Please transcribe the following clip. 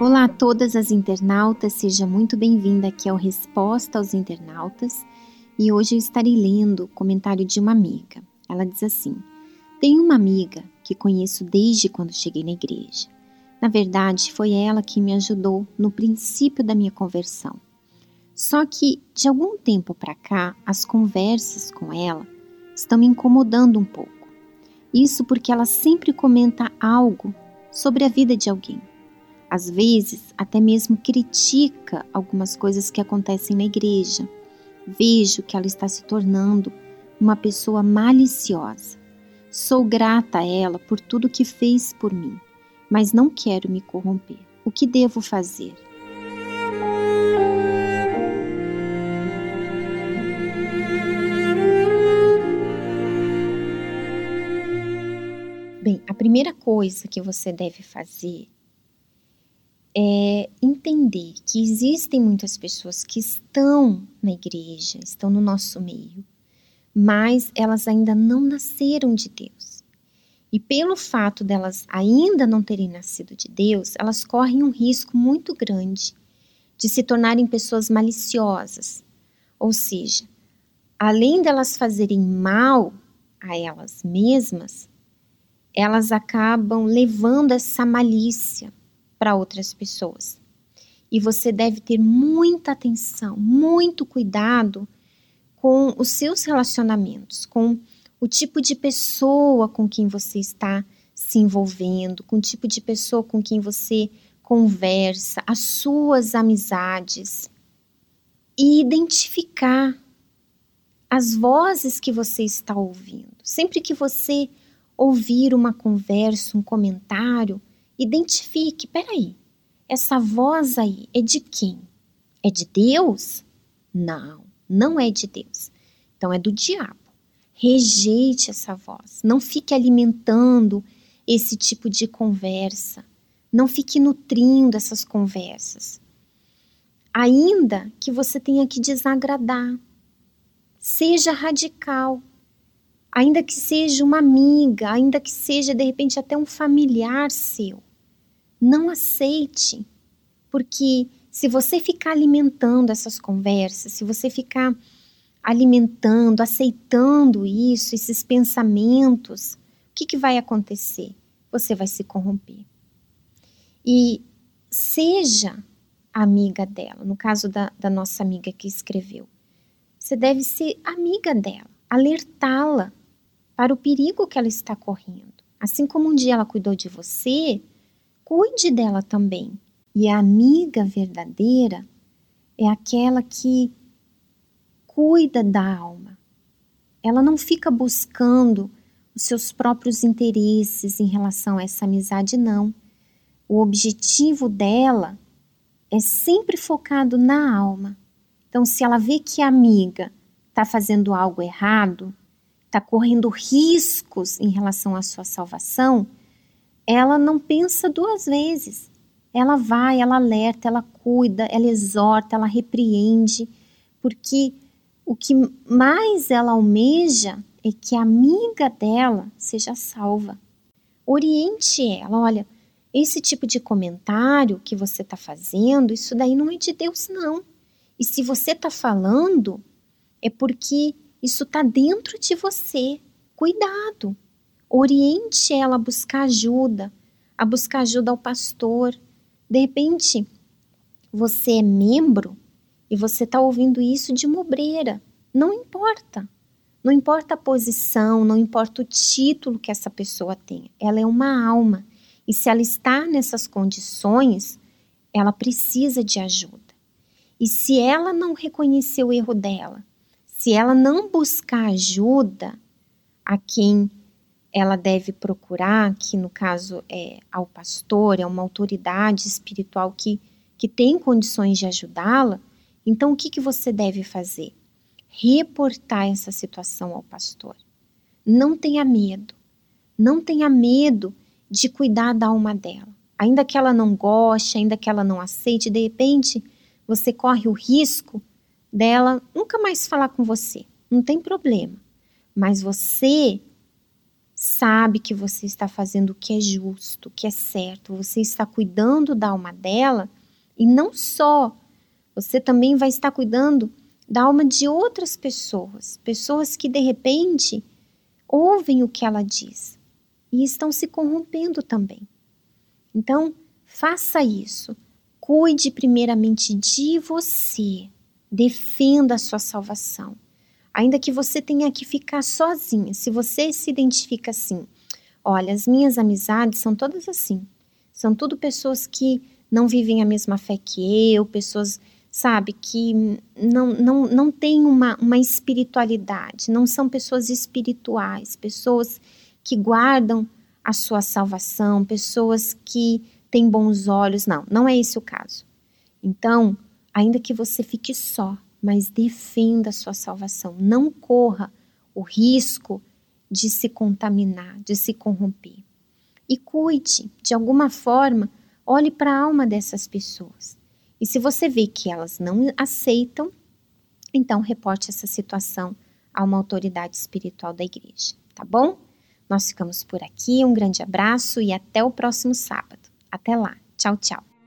Olá a todas as internautas, seja muito bem-vinda aqui ao Resposta aos Internautas e hoje eu estarei lendo o comentário de uma amiga. Ela diz assim: Tenho uma amiga que conheço desde quando cheguei na igreja. Na verdade, foi ela que me ajudou no princípio da minha conversão. Só que de algum tempo para cá, as conversas com ela estão me incomodando um pouco. Isso porque ela sempre comenta algo sobre a vida de alguém. Às vezes, até mesmo critica algumas coisas que acontecem na igreja. Vejo que ela está se tornando uma pessoa maliciosa. Sou grata a ela por tudo que fez por mim, mas não quero me corromper. O que devo fazer? A primeira coisa que você deve fazer é entender que existem muitas pessoas que estão na igreja, estão no nosso meio, mas elas ainda não nasceram de Deus. E pelo fato delas ainda não terem nascido de Deus, elas correm um risco muito grande de se tornarem pessoas maliciosas. Ou seja, além delas fazerem mal a elas mesmas, elas acabam levando essa malícia para outras pessoas. E você deve ter muita atenção, muito cuidado com os seus relacionamentos, com o tipo de pessoa com quem você está se envolvendo, com o tipo de pessoa com quem você conversa, as suas amizades e identificar as vozes que você está ouvindo. Sempre que você ouvir uma conversa, um comentário, identifique, peraí, essa voz aí é de quem? É de Deus? Não, não é de Deus. Então é do diabo. Rejeite essa voz. Não fique alimentando esse tipo de conversa. Não fique nutrindo essas conversas. Ainda que você tenha que desagradar. Seja radical ainda que seja uma amiga, ainda que seja de repente até um familiar seu. Não aceite, porque se você ficar alimentando essas conversas, se você ficar alimentando, aceitando isso, esses pensamentos, o que, que vai acontecer? Você vai se corromper. E seja amiga dela, no caso da, da nossa amiga que escreveu. Você deve ser amiga dela, alertá-la para o perigo que ela está correndo. Assim como um dia ela cuidou de você, cuide dela também. E a amiga verdadeira é aquela que cuida da alma. Ela não fica buscando os seus próprios interesses em relação a essa amizade, não. O objetivo dela é sempre focado na alma. Então, se ela vê que a amiga está fazendo algo errado, está correndo riscos em relação à sua salvação, ela não pensa duas vezes. Ela vai, ela alerta, ela cuida, ela exorta, ela repreende, porque o que mais ela almeja é que a amiga dela seja salva. Oriente ela, olha, esse tipo de comentário que você está fazendo, isso daí não é de Deus, não. E se você está falando, é porque isso está dentro de você. Cuidado. Oriente ela a buscar ajuda, a buscar ajuda ao pastor. De repente, você é membro e você está ouvindo isso de mobreira. Não importa. Não importa a posição, não importa o título que essa pessoa tenha. Ela é uma alma. E se ela está nessas condições, ela precisa de ajuda. E se ela não reconhecer o erro dela, se ela não buscar ajuda a quem ela deve procurar, que no caso é ao pastor, é uma autoridade espiritual que, que tem condições de ajudá-la, então o que, que você deve fazer? Reportar essa situação ao pastor. Não tenha medo. Não tenha medo de cuidar da alma dela. Ainda que ela não goste, ainda que ela não aceite, de repente você corre o risco dela nunca mais falar com você. Não tem problema. Mas você sabe que você está fazendo o que é justo, o que é certo, você está cuidando da alma dela e não só, você também vai estar cuidando da alma de outras pessoas, pessoas que de repente ouvem o que ela diz e estão se corrompendo também. Então, faça isso. Cuide primeiramente de você. Defenda a sua salvação. Ainda que você tenha que ficar sozinha, se você se identifica assim, olha, as minhas amizades são todas assim. São tudo pessoas que não vivem a mesma fé que eu, pessoas, sabe, que não, não, não têm uma, uma espiritualidade, não são pessoas espirituais, pessoas que guardam a sua salvação, pessoas que têm bons olhos. Não, não é esse o caso. Então, ainda que você fique só, mas defenda a sua salvação. Não corra o risco de se contaminar, de se corromper. E cuide, de alguma forma, olhe para a alma dessas pessoas. E se você vê que elas não aceitam, então reporte essa situação a uma autoridade espiritual da igreja, tá bom? Nós ficamos por aqui, um grande abraço e até o próximo sábado. Até lá. Tchau, tchau.